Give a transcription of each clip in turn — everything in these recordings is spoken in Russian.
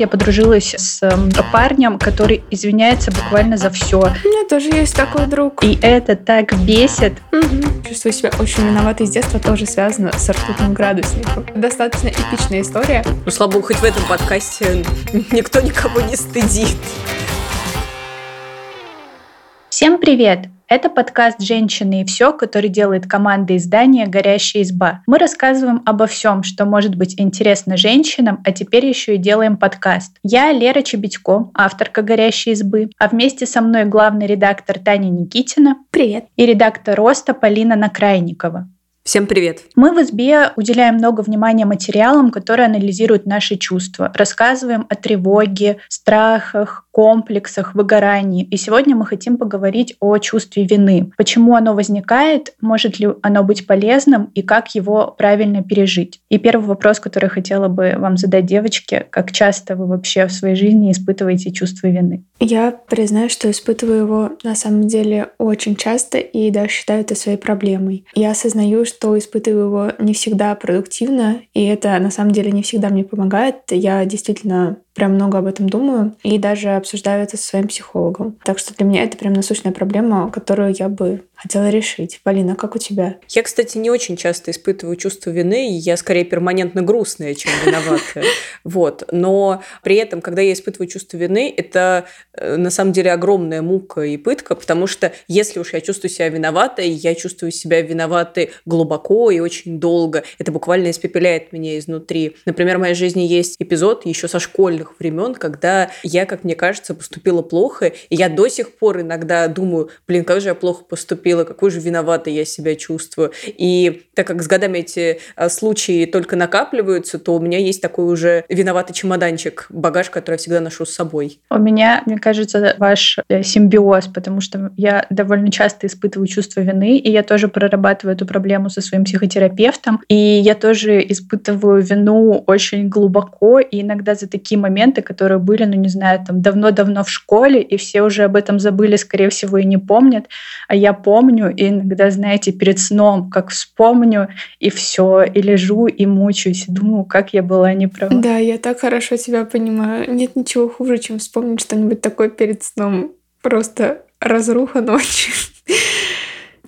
я подружилась с эм, парнем, который извиняется буквально за все. У меня тоже есть такой друг. И это так бесит. Угу. Чувствую себя очень виноватой с детства, тоже связано с ртутным градусником. Достаточно эпичная история. Ну, слава богу, хоть в этом подкасте никто никого не стыдит. Всем привет! Это подкаст «Женщины и все», который делает команда издания «Горящая изба». Мы рассказываем обо всем, что может быть интересно женщинам, а теперь еще и делаем подкаст. Я Лера Чебедько, авторка «Горящей избы», а вместе со мной главный редактор Таня Никитина. Привет. И редактор «Роста» Полина Накрайникова. Всем привет! Мы в СБ уделяем много внимания материалам, которые анализируют наши чувства. Рассказываем о тревоге, страхах, комплексах, выгорании. И сегодня мы хотим поговорить о чувстве вины. Почему оно возникает, может ли оно быть полезным и как его правильно пережить. И первый вопрос, который хотела бы вам задать, девочки, как часто вы вообще в своей жизни испытываете чувство вины? Я признаю, что испытываю его на самом деле очень часто и даже считаю это своей проблемой. Я осознаю, что испытываю его не всегда продуктивно, и это на самом деле не всегда мне помогает. Я действительно прям много об этом думаю и даже обсуждаю это со своим психологом. Так что для меня это прям насущная проблема, которую я бы хотела решить. Полина, как у тебя? Я, кстати, не очень часто испытываю чувство вины, я скорее перманентно грустная, чем виноватая. Вот. Но при этом, когда я испытываю чувство вины, это э, на самом деле огромная мука и пытка, потому что если уж я чувствую себя виноватой, я чувствую себя виноватой глубоко и очень долго. Это буквально испепеляет меня изнутри. Например, в моей жизни есть эпизод еще со школьных времен, когда я, как мне кажется, поступила плохо, и я до сих пор иногда думаю, блин, как же я плохо поступила, какой же виноватой я себя чувствую. И так как с годами эти а, случаи только накапливаются, то у меня есть такой уже виноватый чемоданчик, багаж, который я всегда ношу с собой. У меня, мне кажется, ваш э, симбиоз, потому что я довольно часто испытываю чувство вины, и я тоже прорабатываю эту проблему со своим психотерапевтом, и я тоже испытываю вину очень глубоко, и иногда за такие моменты, которые были, ну не знаю, там давно-давно в школе, и все уже об этом забыли, скорее всего, и не помнят, а я помню, и иногда, знаете, перед сном, как вспомню, и все, и лежу, и мучаюсь, и думаю, как я была неправа. Да, я так хорошо тебя понимаю. Нет ничего хуже, чем вспомнить что-нибудь такое перед сном. Просто разруха ночи.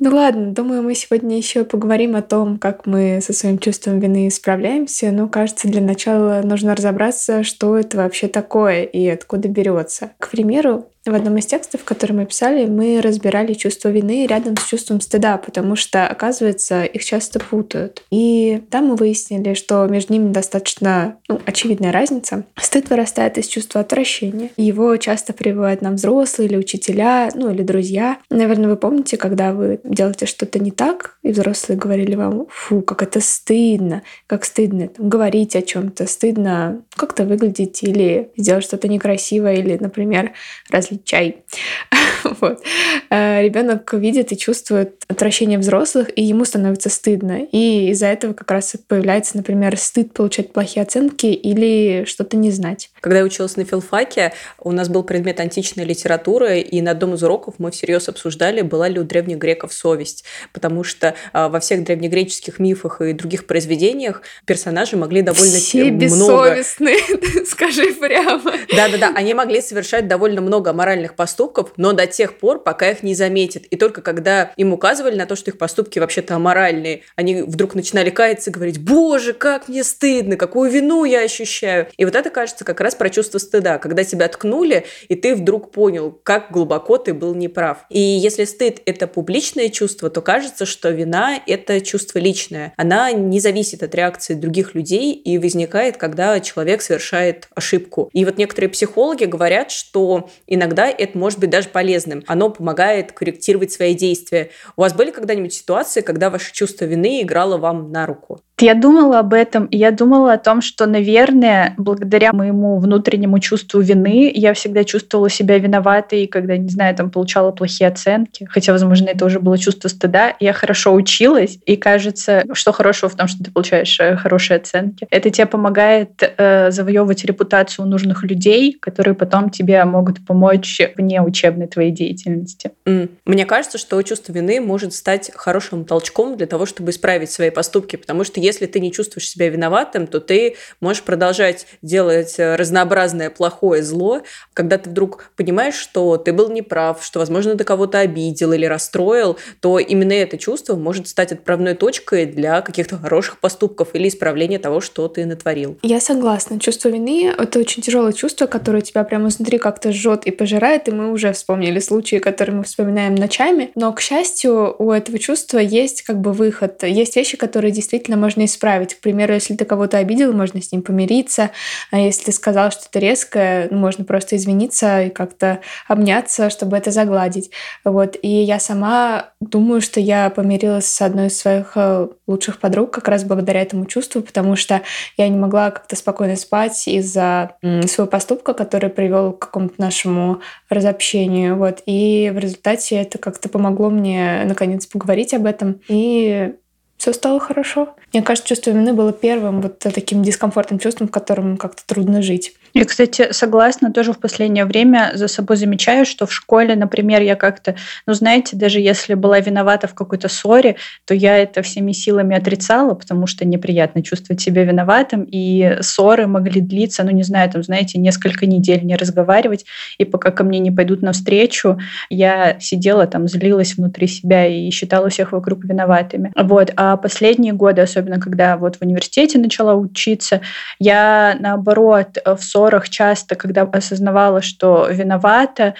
Ну ладно, думаю, мы сегодня еще поговорим о том, как мы со своим чувством вины справляемся. Но, кажется, для начала нужно разобраться, что это вообще такое и откуда берется. К примеру, в одном из текстов, который мы писали, мы разбирали чувство вины рядом с чувством стыда, потому что, оказывается, их часто путают. И там мы выяснили, что между ними достаточно ну, очевидная разница. Стыд вырастает из чувства отвращения. Его часто прививают нам взрослые или учителя, ну или друзья. Наверное, вы помните, когда вы делаете что-то не так, и взрослые говорили вам, фу, как это стыдно, как стыдно там, говорить о чем-то, стыдно как-то выглядеть или сделать что-то некрасивое, или, например, раз разлить чай. вот. Э, Ребенок видит и чувствует отвращение взрослых, и ему становится стыдно. И из-за этого как раз появляется, например, стыд получать плохие оценки или что-то не знать. Когда я училась на филфаке, у нас был предмет античная литература, и на одном из уроков мы всерьез обсуждали, была ли у древних греков совесть. Потому что а, во всех древнегреческих мифах и других произведениях персонажи могли довольно Все много... скажи прямо. Да-да-да, они могли совершать довольно много моральных поступков, но до тех пор, пока их не заметят. И только когда им указывали на то, что их поступки вообще-то аморальные, они вдруг начинали каяться и говорить, боже, как мне стыдно, какую вину я ощущаю. И вот это, кажется, как раз про чувство стыда, когда тебя ткнули, и ты вдруг понял, как глубоко ты был неправ. И если стыд – это публичное чувство, то кажется, что вина – это чувство личное. Она не зависит от реакции других людей и возникает, когда человек совершает ошибку. И вот некоторые психологи говорят, что иногда это может быть даже полезным. Оно помогает корректировать свои действия. У вас были когда-нибудь ситуации, когда ваше чувство вины играло вам на руку? Я думала об этом, и я думала о том, что, наверное, благодаря моему внутреннему чувству вины я всегда чувствовала себя виноватой, когда, не знаю, там получала плохие оценки. Хотя, возможно, это уже было чувство стыда. Я хорошо училась, и кажется, что хорошего в том, что ты получаешь э, хорошие оценки. Это тебе помогает э, завоевывать репутацию нужных людей, которые потом тебе могут помочь вне учебной твоей деятельности. Mm. Мне кажется, что чувство вины может стать хорошим толчком для того, чтобы исправить свои поступки, потому что если если ты не чувствуешь себя виноватым, то ты можешь продолжать делать разнообразное плохое зло, когда ты вдруг понимаешь, что ты был неправ, что, возможно, ты кого-то обидел или расстроил, то именно это чувство может стать отправной точкой для каких-то хороших поступков или исправления того, что ты натворил. Я согласна. Чувство вины — это очень тяжелое чувство, которое тебя прямо изнутри как-то жжет и пожирает, и мы уже вспомнили случаи, которые мы вспоминаем ночами. Но, к счастью, у этого чувства есть как бы выход. Есть вещи, которые действительно можно исправить. К примеру, если ты кого-то обидел, можно с ним помириться. А если ты сказал что-то резкое, ну, можно просто извиниться и как-то обняться, чтобы это загладить. Вот. И я сама думаю, что я помирилась с одной из своих э, лучших подруг как раз благодаря этому чувству, потому что я не могла как-то спокойно спать из-за своего поступка, который привел к какому-то нашему разобщению. Вот. И в результате это как-то помогло мне наконец поговорить об этом. И все стало хорошо. Мне кажется, чувство вины было первым вот таким дискомфортным чувством, в котором как-то трудно жить. Я, кстати, согласна, тоже в последнее время за собой замечаю, что в школе, например, я как-то, ну, знаете, даже если была виновата в какой-то ссоре, то я это всеми силами отрицала, потому что неприятно чувствовать себя виноватым, и ссоры могли длиться, ну, не знаю, там, знаете, несколько недель не разговаривать, и пока ко мне не пойдут навстречу, я сидела там, злилась внутри себя и считала всех вокруг виноватыми. Вот. А последние годы, особенно когда вот в университете начала учиться, я, наоборот, в ссоры ссорах часто, когда осознавала, что виновата,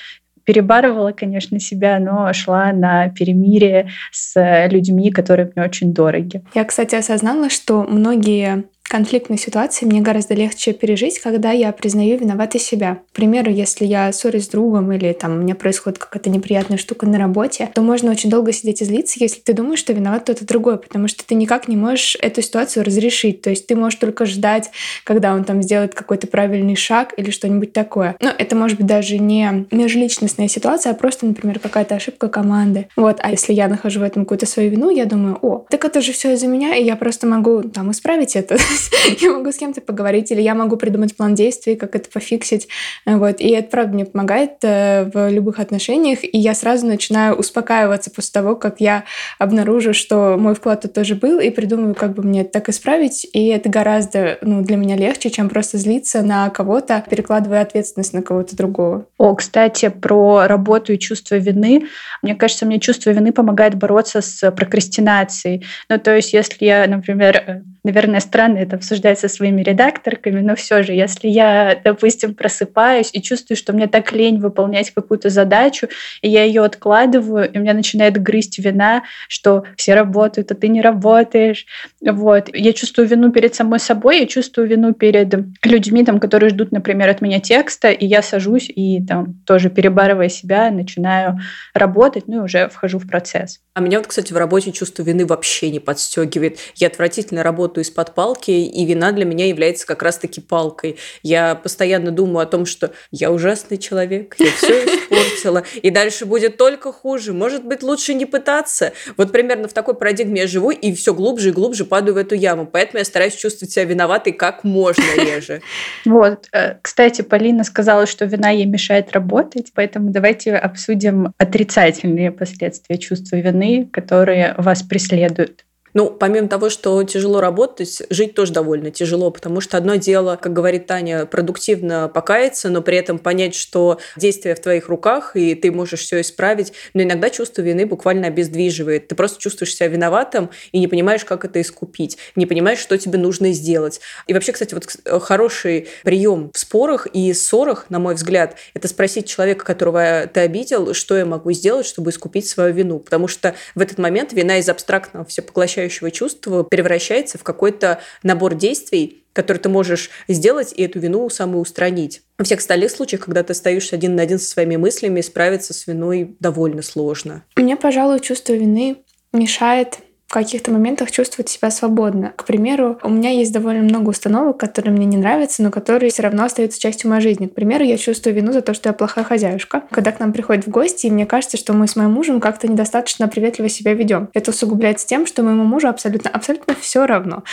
перебарывала, конечно, себя, но шла на перемирие с людьми, которые мне очень дороги. Я, кстати, осознала, что многие конфликтные ситуации мне гораздо легче пережить, когда я признаю виноватой себя. К примеру, если я ссорюсь с другом или там у меня происходит какая-то неприятная штука на работе, то можно очень долго сидеть и злиться, если ты думаешь, что виноват кто-то другой, потому что ты никак не можешь эту ситуацию разрешить. То есть ты можешь только ждать, когда он там сделает какой-то правильный шаг или что-нибудь такое. Но это может быть даже не межличностная ситуация, а просто, например, какая-то ошибка команды. Вот. А если я нахожу в этом какую-то свою вину, я думаю, о, так это же все из-за меня, и я просто могу там исправить это. я могу с кем-то поговорить, или я могу придумать план действий, как это пофиксить. Вот. И это, правда, мне помогает э, в любых отношениях, и я сразу начинаю успокаиваться после того, как я обнаружу, что мой вклад тут тоже был, и придумаю, как бы мне это так исправить, и это гораздо ну, для меня легче, чем просто злиться на кого-то, перекладывая ответственность на кого-то другого. О, кстати, про работу и чувство вины. Мне кажется, мне чувство вины помогает бороться с прокрастинацией. Ну, то есть, если я, например, э, наверное, странно это обсуждать со своими редакторками, но все же, если я, допустим, просыпаюсь и чувствую, что мне так лень выполнять какую-то задачу, и я ее откладываю, и меня начинает грызть вина, что все работают, а ты не работаешь. Вот. Я чувствую вину перед самой собой, я чувствую вину перед людьми, там, которые ждут, например, от меня текста, и я сажусь и там тоже перебарывая себя, начинаю работать, ну и уже вхожу в процесс. А меня вот, кстати, в работе чувство вины вообще не подстегивает. Я отвратительно работаю из-под палки, и вина для меня является как раз-таки палкой. Я постоянно думаю о том, что я ужасный человек, я все испортила, и дальше будет только хуже. Может быть, лучше не пытаться. Вот примерно в такой парадигме я живу, и все глубже и глубже падаю в эту яму. Поэтому я стараюсь чувствовать себя виноватой как можно реже. Вот. Э, кстати, Полина сказала, что вина ей мешает работать, поэтому давайте обсудим отрицательные последствия чувства вины которые вас преследуют. Ну, помимо того, что тяжело работать, жить тоже довольно тяжело, потому что одно дело, как говорит Таня, продуктивно покаяться, но при этом понять, что действие в твоих руках, и ты можешь все исправить, но иногда чувство вины буквально обездвиживает. Ты просто чувствуешь себя виноватым и не понимаешь, как это искупить, не понимаешь, что тебе нужно сделать. И вообще, кстати, вот хороший прием в спорах и ссорах, на мой взгляд, это спросить человека, которого ты обидел, что я могу сделать, чтобы искупить свою вину. Потому что в этот момент вина из абстрактного всепоглощающего всепрощающего чувства превращается в какой-то набор действий, который ты можешь сделать и эту вину самоустранить. В всех остальных случаях, когда ты остаешься один на один со своими мыслями, справиться с виной довольно сложно. Мне, пожалуй, чувство вины мешает каких-то моментах чувствовать себя свободно. К примеру, у меня есть довольно много установок, которые мне не нравятся, но которые все равно остаются частью моей жизни. К примеру, я чувствую вину за то, что я плохая хозяюшка. Когда к нам приходят в гости, и мне кажется, что мы с моим мужем как-то недостаточно приветливо себя ведем. Это усугубляется тем, что моему мужу абсолютно, абсолютно все равно,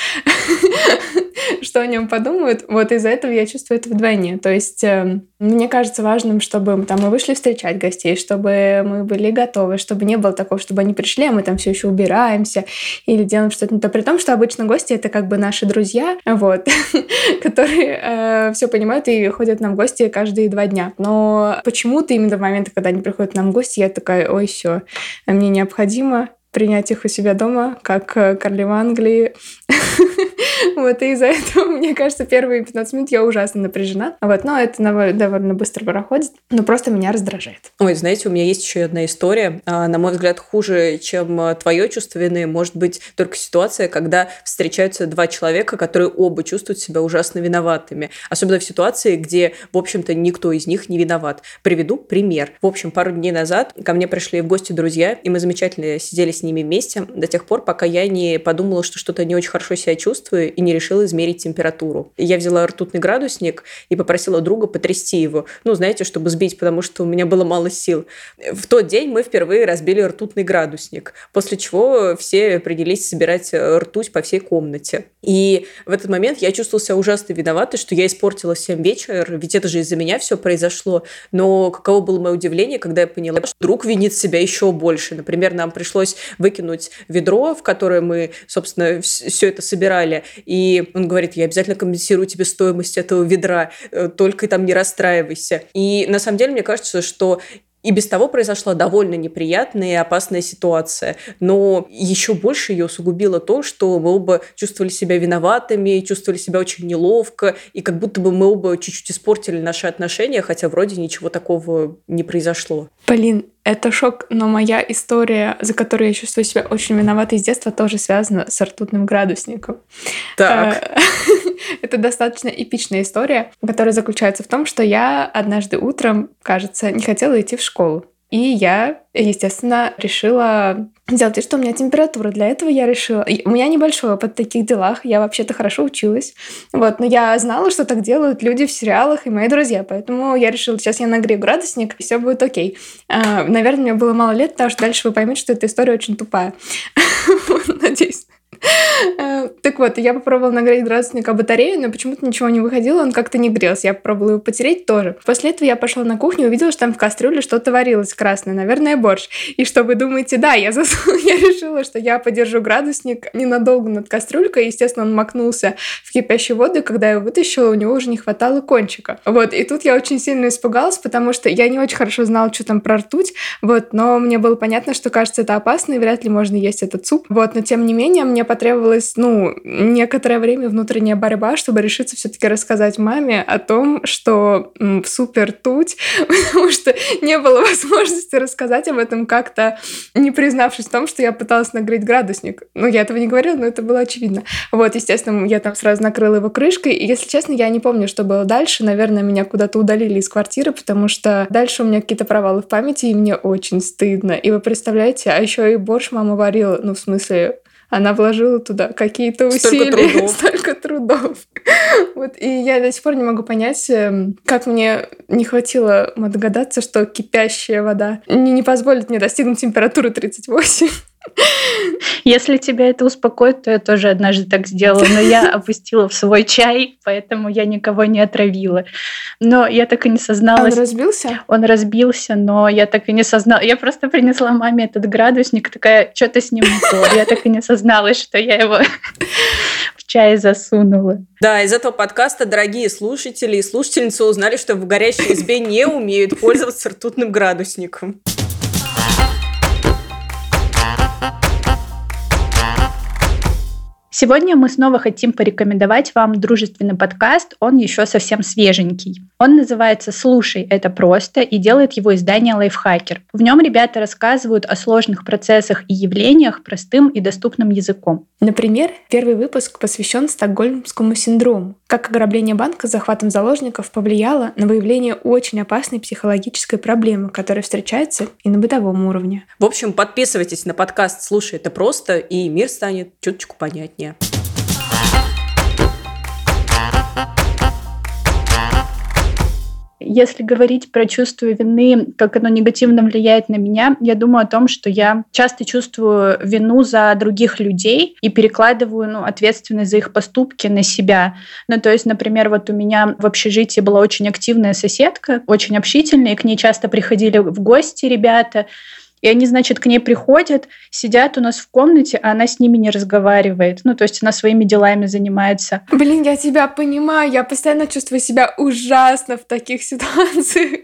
что о нем подумают. Вот из-за этого я чувствую это вдвойне. То есть эм, мне кажется важным, чтобы там мы вышли встречать гостей, чтобы мы были готовы, чтобы не было такого, чтобы они пришли, а мы там все еще убираемся, или делаем что-то не то. При том, что обычно гости это как бы наши друзья, вот, которые э, все понимают и ходят нам в гости каждые два дня. Но почему-то именно в момент, когда они приходят нам в гости, я такая, ой, все, мне необходимо принять их у себя дома, как э, королева Англии. Вот, и из-за этого, мне кажется, первые 15 минут я ужасно напряжена. Вот, но это довольно быстро проходит, но просто меня раздражает. Ой, знаете, у меня есть еще одна история. А, на мой взгляд, хуже, чем э, твое чувство вины, может быть только ситуация, когда встречаются два человека, которые оба чувствуют себя ужасно виноватыми. Особенно в ситуации, где, в общем-то, никто из них не виноват. Приведу пример. В общем, пару дней назад ко мне пришли в гости друзья, и мы замечательно сидели с ними вместе до тех пор, пока я не подумала, что что-то не очень хорошо себя чувствую и не решила измерить температуру. Я взяла ртутный градусник и попросила друга потрясти его. Ну, знаете, чтобы сбить, потому что у меня было мало сил. В тот день мы впервые разбили ртутный градусник, после чего все принялись собирать ртуть по всей комнате. И в этот момент я чувствовала себя ужасно виноватой, что я испортила всем вечер, ведь это же из-за меня все произошло. Но каково было мое удивление, когда я поняла, что друг винит себя еще больше. Например, нам пришлось выкинуть ведро, в которое мы, собственно, все это собирали. И он говорит, я обязательно компенсирую тебе стоимость этого ведра, э, только там не расстраивайся. И на самом деле мне кажется, что и без того произошла довольно неприятная и опасная ситуация. Но еще больше ее усугубило то, что мы оба чувствовали себя виноватыми, чувствовали себя очень неловко, и как будто бы мы оба чуть-чуть испортили наши отношения, хотя вроде ничего такого не произошло. Полин, это шок, но моя история, за которую я чувствую себя очень виноватой с детства, тоже связана с ртутным градусником. Так. Э, это достаточно эпичная история, которая заключается в том, что я однажды утром, кажется, не хотела идти в школу. И я, естественно, решила сделать что у меня температура. Для этого я решила... У меня небольшой опыт в таких делах. Я вообще-то хорошо училась. Вот. Но я знала, что так делают люди в сериалах и мои друзья. Поэтому я решила, сейчас я нагрею градусник, и все будет окей. А, наверное, мне было мало лет, потому что дальше вы поймете, что эта история очень тупая. Надеюсь. Э, так вот, я попробовала нагреть градусника батарею, но почему-то ничего не выходило, он как-то не грелся. Я попробовала его потереть тоже. После этого я пошла на кухню и увидела, что там в кастрюле что-то варилось красное, наверное, борщ. И что вы думаете, да, я, зас... я решила, что я подержу градусник ненадолго над кастрюлькой. Естественно, он макнулся в кипящую воду, и когда я его вытащила, у него уже не хватало кончика. Вот, и тут я очень сильно испугалась, потому что я не очень хорошо знала, что там про ртуть, вот, но мне было понятно, что, кажется, это опасно, и вряд ли можно есть этот суп. Вот, но тем не менее, мне потребовалось, ну, некоторое время внутренняя борьба, чтобы решиться все-таки рассказать маме о том, что м, супер туть, потому что не было возможности рассказать об этом как-то, не признавшись в том, что я пыталась нагреть градусник. Ну, я этого не говорила, но это было очевидно. Вот, естественно, я там сразу накрыла его крышкой, и, если честно, я не помню, что было дальше. Наверное, меня куда-то удалили из квартиры, потому что дальше у меня какие-то провалы в памяти, и мне очень стыдно. И вы представляете, а еще и борщ мама варила, ну, в смысле, она вложила туда какие-то усилия, столько трудов. столько трудов. Вот, и я до сих пор не могу понять, эм, как мне не хватило догадаться, что кипящая вода не, не позволит мне достигнуть температуры 38. Если тебя это успокоит, то я тоже однажды так сделала, но я опустила в свой чай, поэтому я никого не отравила. Но я так и не созналась. Он разбился? Он разбился, но я так и не созналась. Я просто принесла маме этот градусник, такая, что-то с ним не то. Я так и не созналась, что я его в чай засунула. Да, из этого подкаста дорогие слушатели и слушательницы узнали, что в горящей избе не умеют пользоваться ртутным градусником. Сегодня мы снова хотим порекомендовать вам дружественный подкаст, он еще совсем свеженький. Он называется «Слушай, это просто» и делает его издание «Лайфхакер». В нем ребята рассказывают о сложных процессах и явлениях простым и доступным языком. Например, первый выпуск посвящен стокгольмскому синдрому. Как ограбление банка с захватом заложников повлияло на выявление очень опасной психологической проблемы, которая встречается и на бытовом уровне. В общем, подписывайтесь на подкаст «Слушай, это просто», и мир станет чуточку понятнее. Если говорить про чувство вины, как оно негативно влияет на меня, я думаю о том, что я часто чувствую вину за других людей и перекладываю ну, ответственность за их поступки на себя. Ну, то есть, например, вот у меня в общежитии была очень активная соседка, очень общительная, и к ней часто приходили в гости ребята, И они, значит, к ней приходят, сидят у нас в комнате, а она с ними не разговаривает. Ну, то есть она своими делами занимается. Блин, я тебя понимаю. Я постоянно чувствую себя ужасно в таких ситуациях.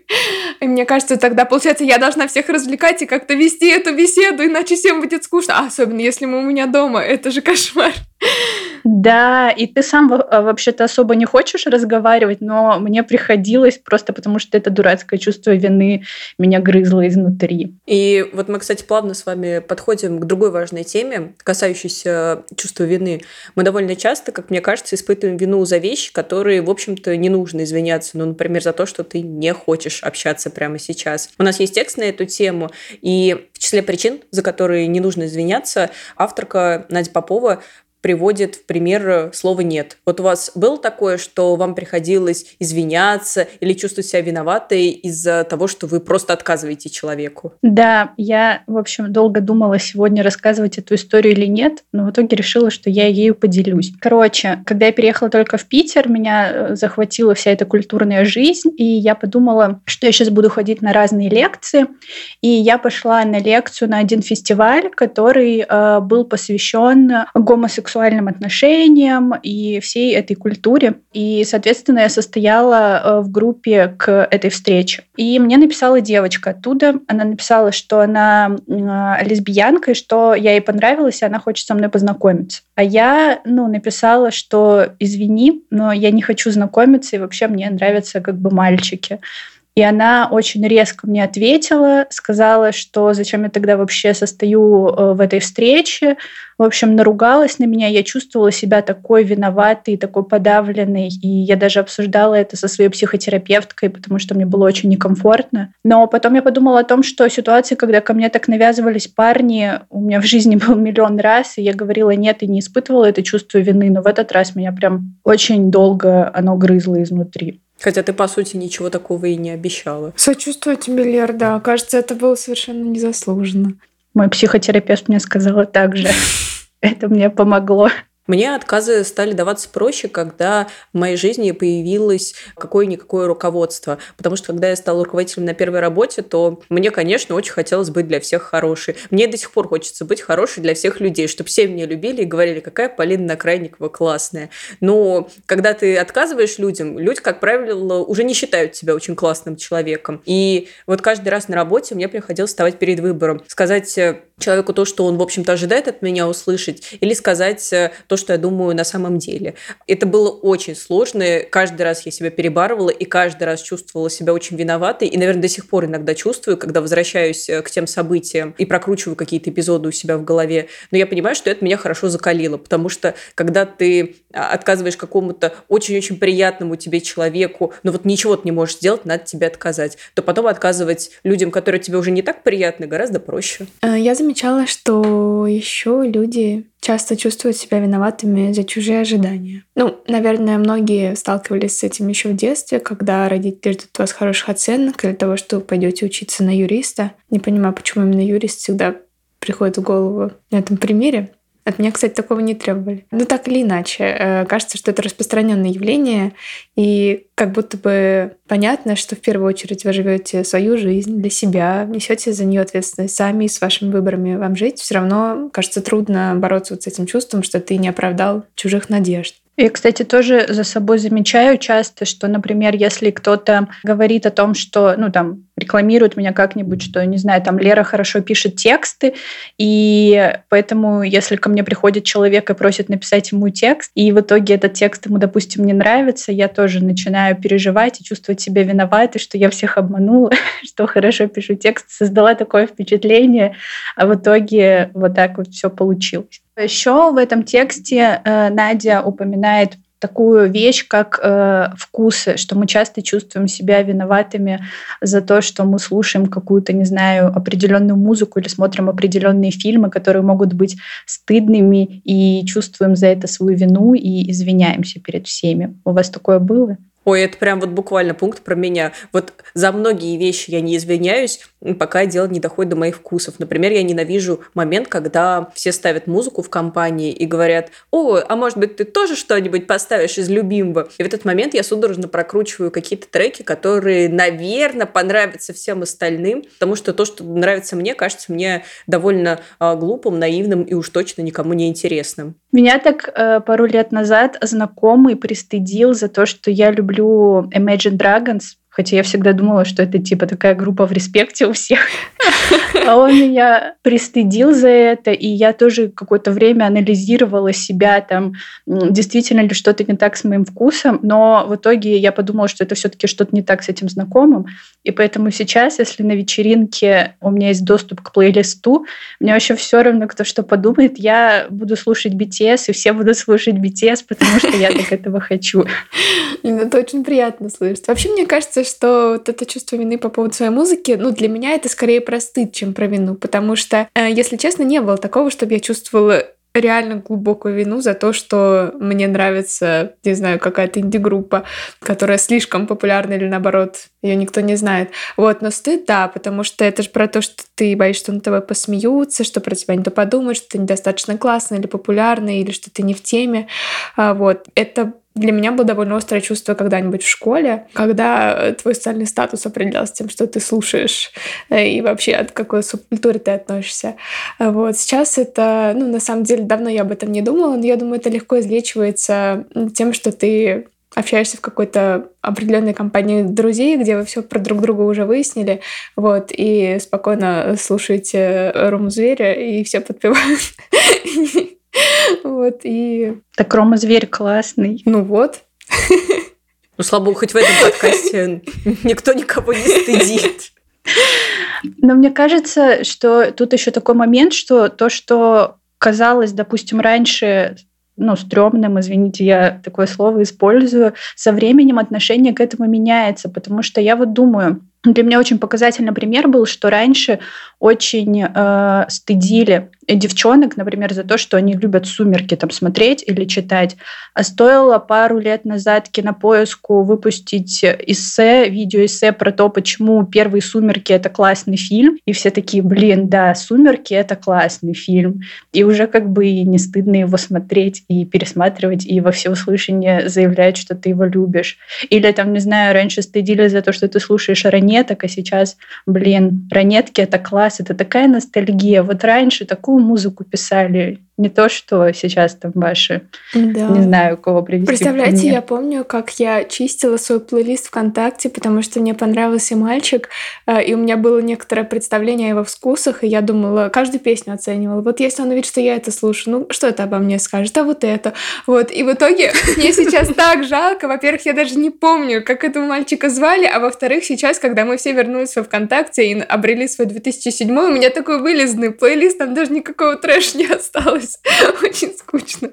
И мне кажется, тогда, получается, я должна всех развлекать и как-то вести эту беседу, иначе всем будет скучно. А особенно, если мы у меня дома. Это же кошмар. Да, и ты сам а, вообще-то особо не хочешь разговаривать, но мне приходилось просто потому, что это дурацкое чувство вины меня грызло изнутри. И вот мы, кстати, плавно с вами подходим к другой важной теме, касающейся чувства вины. Мы довольно часто, как мне кажется, испытываем вину за вещи, которые, в общем-то, не нужно извиняться. Ну, например, за то, что ты не хочешь общаться прямо сейчас. У нас есть текст на эту тему, и в числе причин, за которые не нужно извиняться, авторка Надя Попова приводит в пример слово «нет». Вот у вас было такое, что вам приходилось извиняться или чувствовать себя виноватой из-за того, что вы просто отказываете человеку? Да, я, в общем, долго думала сегодня рассказывать эту историю или нет, но в итоге решила, что я ею поделюсь. Короче, когда я переехала только в Питер, меня э, захватила вся эта культурная жизнь, и я подумала, что я сейчас буду ходить на разные лекции, и я пошла на лекцию на один фестиваль, который э, был посвящен гомосексуальности сексуальным отношениям и всей этой культуре. И, соответственно, я состояла э, в группе к этой встрече. И мне написала девочка оттуда. Она написала, что она лесбиянка, и что я ей понравилась, и она хочет со мной познакомиться. А я, ну, написала, что извини, но я не хочу знакомиться, и вообще мне нравятся как бы мальчики. И она очень резко мне ответила, сказала, что зачем я тогда вообще состою э, в этой встрече. В общем, наругалась на меня. Я чувствовала себя такой виноватой, такой подавленной. И я даже обсуждала это со своей психотерапевткой, потому что мне было очень некомфортно. Но потом я подумала о том, что ситуации, когда ко мне так навязывались парни, у меня в жизни был миллион раз, и я говорила нет и не испытывала это чувство вины. Но в этот раз меня прям очень долго оно грызло изнутри. Хотя ты, по сути, ничего такого и не обещала. Сочувствую тебе, Лер, да. Кажется, это было совершенно незаслуженно. Мой психотерапевт мне сказала так же. Это мне помогло. Мне отказы стали даваться проще, когда в моей жизни появилось какое-никакое руководство. Потому что когда я стала руководителем на первой работе, то мне, конечно, очень хотелось быть для всех хорошей. Мне до сих пор хочется быть хорошей для всех людей, чтобы все меня любили и говорили, какая Полина Накрайникова классная. Но когда ты отказываешь людям, люди, как правило, уже не считают тебя очень классным человеком. И вот каждый раз на работе мне приходилось вставать перед выбором. Сказать э, человеку то, что он, в общем-то, ожидает от меня услышать, или сказать э, то, что я думаю на самом деле. Это было очень сложно. Каждый раз я себя перебарывала, и каждый раз чувствовала себя очень виноватой. И, наверное, до сих пор иногда чувствую, когда возвращаюсь э, к тем событиям и прокручиваю какие-то эпизоды у себя в голове. Но я понимаю, что это меня хорошо закалило, потому что когда ты а, отказываешь какому-то очень-очень приятному тебе человеку, но вот ничего ты не можешь сделать, надо тебе отказать, то потом отказывать людям, которые тебе уже не так приятны, гораздо проще. Э, я замечала, что еще люди часто чувствуют себя виноватыми за чужие ожидания. Ну, наверное, многие сталкивались с этим еще в детстве, когда родители ждут вас хороших оценок или того, что вы пойдете учиться на юриста. Не понимаю, почему именно юрист всегда приходит в голову на этом примере. От меня, кстати, такого не требовали. Но так или иначе, э, кажется, что это распространенное явление, и как будто бы понятно, что в первую очередь вы живете свою жизнь для себя, несете за нее ответственность сами, с вашими выборами вам жить. Все равно, кажется, трудно бороться вот с этим чувством, что ты не оправдал чужих надежд. Я, кстати, тоже за собой замечаю часто, что, например, если кто-то говорит о том, что, ну, там, рекламирует меня как-нибудь, что, не знаю, там, Лера хорошо пишет тексты, и поэтому, если ко мне приходит человек и просит написать ему текст, и в итоге этот текст ему, допустим, не нравится, я тоже начинаю переживать и чувствовать себя виноватой, что я всех обманула, что хорошо пишу текст, создала такое впечатление, а в итоге вот так вот все получилось. Еще в этом тексте э, Надя упоминает такую вещь, как э, вкусы, что мы часто чувствуем себя виноватыми за то, что мы слушаем какую-то, не знаю, определенную музыку или смотрим определенные фильмы, которые могут быть стыдными, и чувствуем за это свою вину и извиняемся перед всеми. У вас такое было? Ой, это прям вот буквально пункт про меня. Вот за многие вещи я не извиняюсь, пока дело не доходит до моих вкусов. Например, я ненавижу момент, когда все ставят музыку в компании и говорят, о, а может быть, ты тоже что-нибудь поставишь из любимого? И в этот момент я судорожно прокручиваю какие-то треки, которые, наверное, понравятся всем остальным, потому что то, что нравится мне, кажется мне довольно э, глупым, наивным и уж точно никому не интересным. Меня так э, пару лет назад знакомый пристыдил за то, что я люблю Imagine Dragons, Хотя я всегда думала, что это типа такая группа в респекте у всех. А он меня пристыдил за это, и я тоже какое-то время анализировала себя, там, действительно ли что-то не так с моим вкусом, но в итоге я подумала, что это все таки что-то не так с этим знакомым, и поэтому сейчас, если на вечеринке у меня есть доступ к плейлисту, мне вообще все равно, кто что подумает, я буду слушать BTS, и все будут слушать BTS, потому что я так этого хочу. Это очень приятно слышать. Вообще, мне кажется, что вот это чувство вины по поводу своей музыки, ну, для меня это скорее про стыд, чем про вину, потому что, э, если честно, не было такого, чтобы я чувствовала реально глубокую вину за то, что мне нравится, не знаю, какая-то инди-группа, которая слишком популярна или наоборот, ее никто не знает. Вот, но стыд, да, потому что это же про то, что ты боишься, что на тобой посмеются, что про тебя никто подумает, что ты недостаточно классный или популярный, или что ты не в теме. А, вот, это для меня было довольно острое чувство когда-нибудь в школе, когда твой социальный статус определялся тем, что ты слушаешь э, и вообще от какой субкультуры ты относишься. Вот. Сейчас это, ну, на самом деле, давно я об этом не думала, но я думаю, это легко излечивается тем, что ты общаешься в какой-то определенной компании друзей, где вы все про друг друга уже выяснили, вот, и спокойно слушаете Рому Зверя, и все подпевают. Вот, и... Так Рома Зверь классный. Ну вот. Ну, слава богу, хоть в этом подкасте никто никого не стыдит. Но мне кажется, что тут еще такой момент, что то, что казалось, допустим, раньше ну, стрёмным, извините, я такое слово использую, со временем отношение к этому меняется, потому что я вот думаю, для меня очень показательный пример был, что раньше очень э, стыдили девчонок, например, за то, что они любят «Сумерки» там смотреть или читать. А стоило пару лет назад кинопоиску выпустить эссе, видеоэссе про то, почему первые «Сумерки» — это классный фильм. И все такие, блин, да, «Сумерки» — это классный фильм. И уже как бы и не стыдно его смотреть и пересматривать, и во всеуслышание заявлять, что ты его любишь. Или там, не знаю, раньше стыдили за то, что ты слушаешь ранеток, а сейчас, блин, ранетки — это класс, это такая ностальгия. Вот раньше такую музыку писали, не то, что сейчас там ваши, да. не знаю, кого привести. Представляете, я помню, как я чистила свой плейлист ВКонтакте, потому что мне понравился мальчик, э, и у меня было некоторое представление о его вкусах, и я думала, каждую песню оценивала. Вот если он увидит, что я это слушаю, ну, что это обо мне скажет? А вот это. Вот. И в итоге мне сейчас так жалко. Во-первых, я даже не помню, как этого мальчика звали, а во-вторых, сейчас, когда мы все вернулись во ВКонтакте и обрели свой 2007, у меня такой вылезный плейлист, там даже никакого трэша не осталось становилось очень скучно.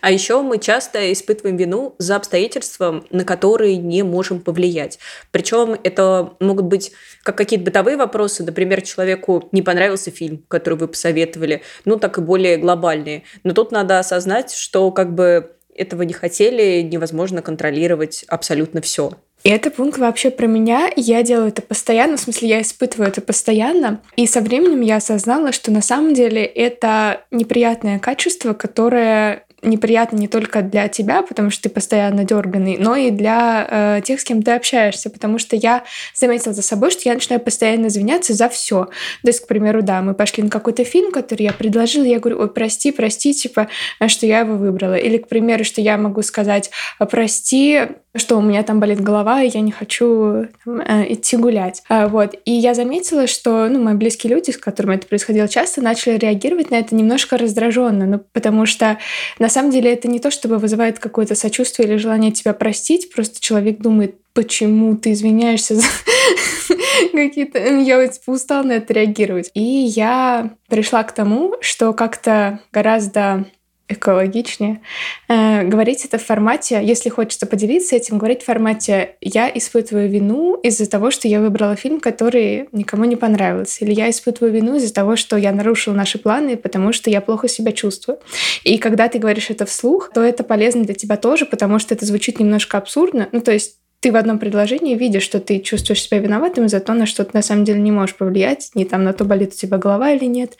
А еще мы часто испытываем вину за обстоятельства, на которые не можем повлиять. Причем это могут быть как какие-то бытовые вопросы, например, человеку не понравился фильм, который вы посоветовали, ну так и более глобальные. Но тут надо осознать, что как бы этого не хотели, невозможно контролировать абсолютно все. И это пункт вообще про меня. Я делаю это постоянно, в смысле, я испытываю это постоянно. И со временем я осознала, что на самом деле это неприятное качество, которое неприятно не только для тебя, потому что ты постоянно дерганный, но и для э, тех, с кем ты общаешься, потому что я заметила за собой, что я начинаю постоянно извиняться за все. То есть, к примеру, да, мы пошли на какой-то фильм, который я предложила, я говорю, ой, прости, прости, типа, что я его выбрала. Или, к примеру, что я могу сказать, прости, что у меня там болит голова, и я не хочу там, э, идти гулять. А, вот. И я заметила, что ну, мои близкие люди, с которыми это происходило часто, начали реагировать на это немножко раздраженно, ну, потому что на самом деле это не то, чтобы вызывает какое-то сочувствие или желание тебя простить, просто человек думает, почему ты извиняешься за какие-то... Я типа, устала на это реагировать. И я пришла к тому, что как-то гораздо экологичнее. Э, говорить это в формате, если хочется поделиться этим, говорить в формате «я испытываю вину из-за того, что я выбрала фильм, который никому не понравился», или «я испытываю вину из-за того, что я нарушила наши планы, потому что я плохо себя чувствую». И когда ты говоришь это вслух, то это полезно для тебя тоже, потому что это звучит немножко абсурдно. Ну, то есть ты в одном предложении видишь, что ты чувствуешь себя виноватым за то, на что ты на самом деле не можешь повлиять, не там на то, болит у тебя голова или нет,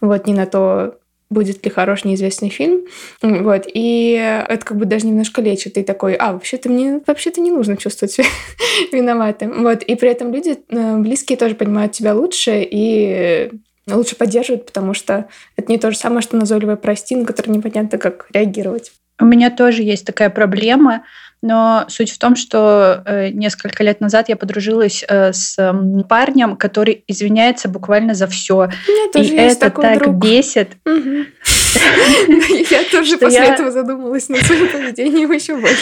вот, не на то, будет ли хорош неизвестный фильм. Вот. И это как бы даже немножко лечит. Ты такой, а, вообще-то мне вообще-то не нужно чувствовать себя виноватым. Вот. И при этом люди э, близкие тоже понимают тебя лучше и лучше поддерживают, потому что это не то же самое, что назойливая прости, на которую непонятно, как реагировать. У меня тоже есть такая проблема, но суть в том, что э, несколько лет назад я подружилась э, с парнем, который извиняется буквально за все. И это так друг. бесит. Я тоже после этого задумалась над своим поведением еще больше.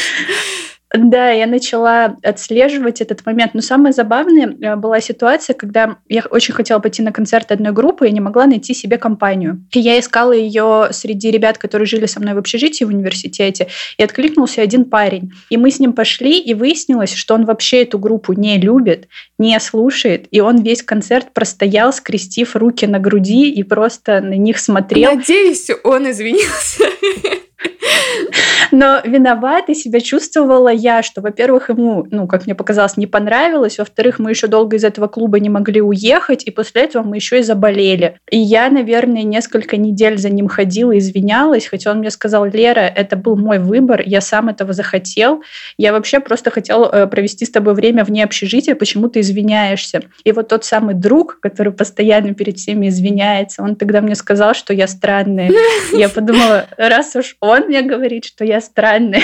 Да, я начала отслеживать этот момент. Но самое забавное э, была ситуация, когда я очень хотела пойти на концерт одной группы и не могла найти себе компанию. И я искала ее среди ребят, которые жили со мной в общежитии в университете, и откликнулся один парень. И мы с ним пошли, и выяснилось, что он вообще эту группу не любит, не слушает, и он весь концерт простоял, скрестив руки на груди и просто на них смотрел. Надеюсь, он извинился. Но виноватой себя чувствовала я, что, во-первых, ему, ну, как мне показалось, не понравилось, во-вторых, мы еще долго из этого клуба не могли уехать, и после этого мы еще и заболели. И я, наверное, несколько недель за ним ходила, извинялась, хотя он мне сказал, Лера, это был мой выбор, я сам этого захотел, я вообще просто хотел э, провести с тобой время вне общежития, почему ты извиняешься? И вот тот самый друг, который постоянно перед всеми извиняется, он тогда мне сказал, что я странная. Я подумала, раз уж он мне говорит, что я странная,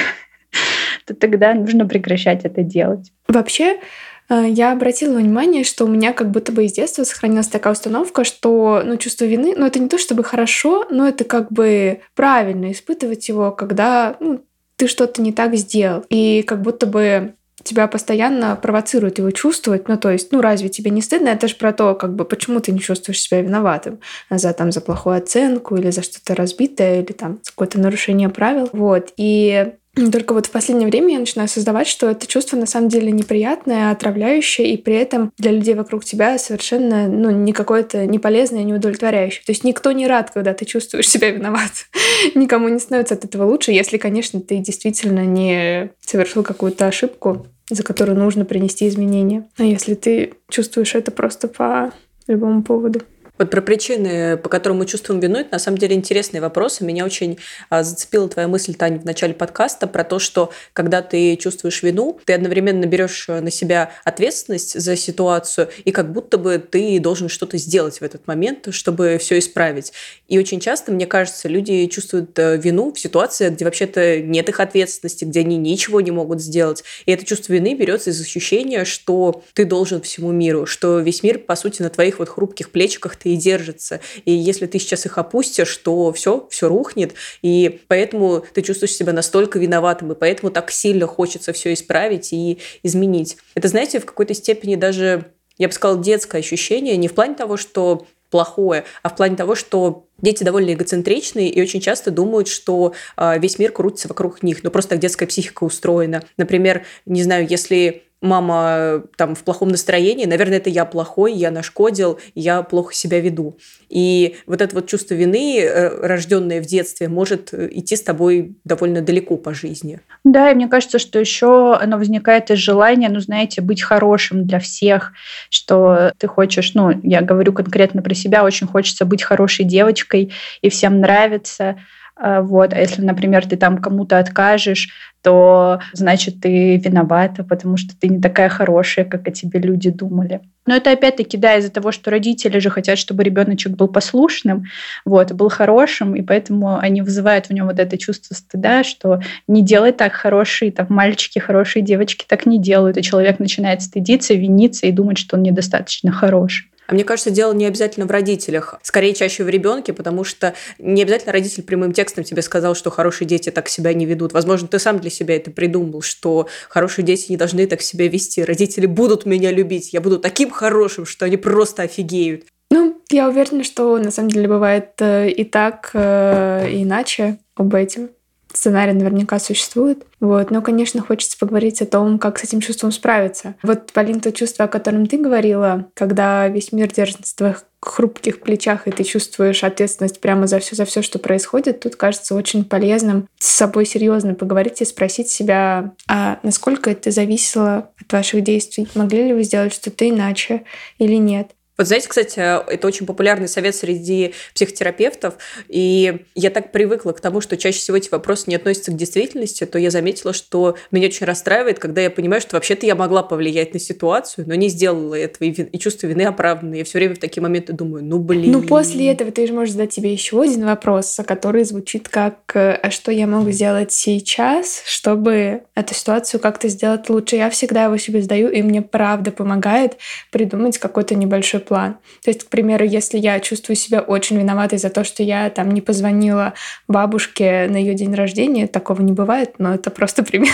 то тогда нужно прекращать это делать. Вообще, э, я обратила внимание, что у меня как будто бы из детства сохранилась такая установка, что ну, чувство вины, ну это не то чтобы хорошо, но это как бы правильно испытывать его, когда ну, ты что-то не так сделал. И как будто бы тебя постоянно провоцирует его чувствовать. Ну, то есть, ну, разве тебе не стыдно? Это же про то, как бы, почему ты не чувствуешь себя виноватым за, там, за плохую оценку или за что-то разбитое, или там какое-то нарушение правил. Вот. И только вот в последнее время я начинаю создавать, что это чувство на самом деле неприятное, отравляющее, и при этом для людей вокруг тебя совершенно ну, не какое-то не полезное, не удовлетворяющее. То есть никто не рад, когда ты чувствуешь себя виноват. Никому не становится от этого лучше, если, конечно, ты действительно не совершил какую-то ошибку, за которую нужно принести изменения. А если ты чувствуешь это просто по любому поводу. Вот про причины, по которым мы чувствуем вину, это на самом деле интересный вопрос. И меня очень а, зацепила твоя мысль, Таня, в начале подкаста про то, что когда ты чувствуешь вину, ты одновременно берешь на себя ответственность за ситуацию, и как будто бы ты должен что-то сделать в этот момент, чтобы все исправить. И очень часто, мне кажется, люди чувствуют э, вину в ситуации, где вообще-то нет их ответственности, где они ничего не могут сделать. И это чувство вины берется из ощущения, что ты должен всему миру, что весь мир, по сути, на твоих вот хрупких плечиках ты и держится. И если ты сейчас их опустишь, то все, все рухнет. И поэтому ты чувствуешь себя настолько виноватым, и поэтому так сильно хочется все исправить и изменить. Это, знаете, в какой-то степени даже, я бы сказала, детское ощущение, не в плане того, что плохое, а в плане того, что дети довольно эгоцентричные и очень часто думают, что э, весь мир крутится вокруг них. Ну, просто так детская психика устроена. Например, не знаю, если мама там в плохом настроении, наверное, это я плохой, я нашкодил, я плохо себя веду. И вот это вот чувство вины, э, рожденное в детстве, может э, идти с тобой довольно далеко по жизни. Да, и мне кажется, что еще оно возникает из желания, ну, знаете, быть хорошим для всех, что ты хочешь, ну, я говорю конкретно про себя, очень хочется быть хорошей девочкой, и всем нравится, а, вот. А если, например, ты там кому-то откажешь, то значит ты виновата, потому что ты не такая хорошая, как о тебе люди думали. Но это опять-таки, да, из-за того, что родители же хотят, чтобы ребеночек был послушным, вот, был хорошим, и поэтому они вызывают в нем вот это чувство стыда, что не делай так хорошие, там, мальчики, хорошие девочки так не делают, и человек начинает стыдиться, виниться и думать, что он недостаточно хороший. А мне кажется, дело не обязательно в родителях, скорее чаще в ребенке, потому что не обязательно родитель прямым текстом тебе сказал, что хорошие дети так себя не ведут. Возможно, ты сам для себя это придумал, что хорошие дети не должны так себя вести. Родители будут меня любить, я буду таким хорошим, что они просто офигеют. Ну, я уверена, что на самом деле бывает э, и так, э, и иначе. об этом. Сценарий наверняка существует. Вот. Но, конечно, хочется поговорить о том, как с этим чувством справиться. Вот, Полин, то чувство, о котором ты говорила, когда весь мир держит на твоих хрупких плечах, и ты чувствуешь ответственность прямо за все, за все, что происходит, тут кажется очень полезным с собой серьезно поговорить и спросить себя, а насколько это зависело от ваших действий? Могли ли вы сделать что-то иначе или нет? Вот знаете, кстати, это очень популярный совет среди психотерапевтов, и я так привыкла к тому, что чаще всего эти вопросы не относятся к действительности, то я заметила, что меня очень расстраивает, когда я понимаю, что вообще-то я могла повлиять на ситуацию, но не сделала этого, и, и чувство вины оправданно. Я все время в такие моменты думаю, ну блин. Ну после этого ты же можешь задать себе еще один вопрос, который звучит как, а что я могу сделать сейчас, чтобы эту ситуацию как-то сделать лучше. Я всегда его себе задаю, и мне правда помогает придумать какой-то небольшой план. То есть, к примеру, если я чувствую себя очень виноватой за то, что я там не позвонила бабушке на ее день рождения, такого не бывает, но это просто пример.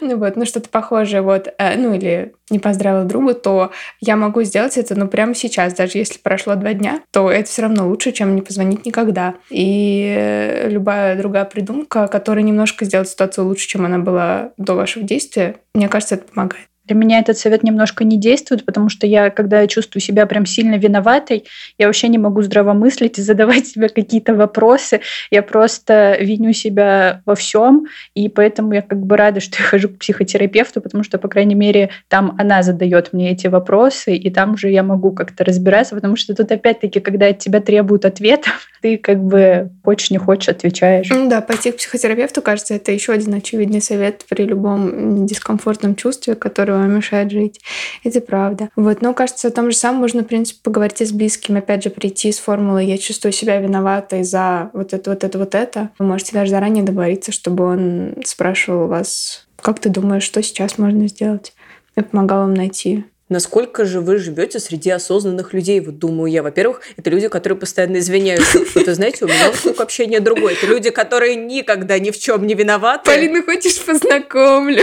ну вот, ну что-то похожее, вот, э, ну или не поздравила друга, то я могу сделать это, ну, прямо сейчас, даже если прошло два дня, то это все равно лучше, чем не позвонить никогда. И э, любая другая придумка, которая немножко сделает ситуацию лучше, чем она была до вашего действия, мне кажется, это помогает. Для меня этот совет немножко не действует, потому что я, когда я чувствую себя прям сильно виноватой, я вообще не могу здравомыслить и задавать себе какие-то вопросы. Я просто виню себя во всем, и поэтому я как бы рада, что я хожу к психотерапевту, потому что, по крайней мере, там она задает мне эти вопросы, и там уже я могу как-то разбираться, потому что тут опять-таки, когда от тебя требуют ответов, ты как бы хочешь не хочешь отвечаешь. Да, пойти к психотерапевту, кажется, это еще один очевидный совет при любом дискомфортном чувстве, которое вам мешает жить. Это правда. Вот, но кажется, о том же самом можно, в принципе, поговорить и с близкими. Опять же, прийти с формулой «я чувствую себя виноватой за вот это, вот это, вот это». Вы можете даже заранее договориться, чтобы он спрашивал вас, как ты думаешь, что сейчас можно сделать? Я помогала вам найти насколько же вы живете среди осознанных людей? Вот думаю я. Во-первых, это люди, которые постоянно извиняются. Это, знаете, у меня круг общения другой. Это люди, которые никогда ни в чем не виноваты. Полина, хочешь познакомлю?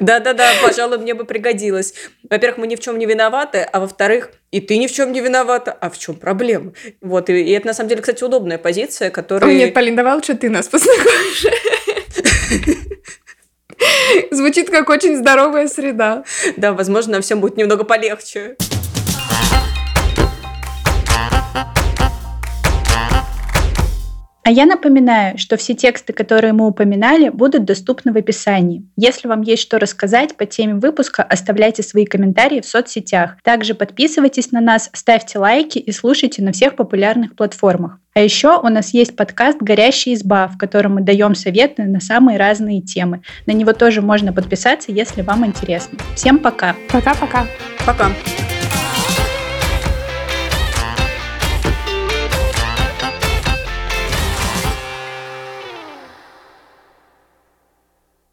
Да-да-да, пожалуй, мне бы пригодилось. Во-первых, мы ни в чем не виноваты, а во-вторых, и ты ни в чем не виновата, а в чем проблема? Вот, и, и это на самом деле, кстати, удобная позиция, которая... Нет, Полин, давай лучше ты нас познакомишь. Звучит как очень здоровая среда. Да, возможно, нам всем будет немного полегче. А я напоминаю, что все тексты, которые мы упоминали, будут доступны в описании. Если вам есть что рассказать по теме выпуска, оставляйте свои комментарии в соцсетях. Также подписывайтесь на нас, ставьте лайки и слушайте на всех популярных платформах. А еще у нас есть подкаст «Горящая изба», в котором мы даем советы на самые разные темы. На него тоже можно подписаться, если вам интересно. Всем пока! Пока-пока! Пока! -пока. пока.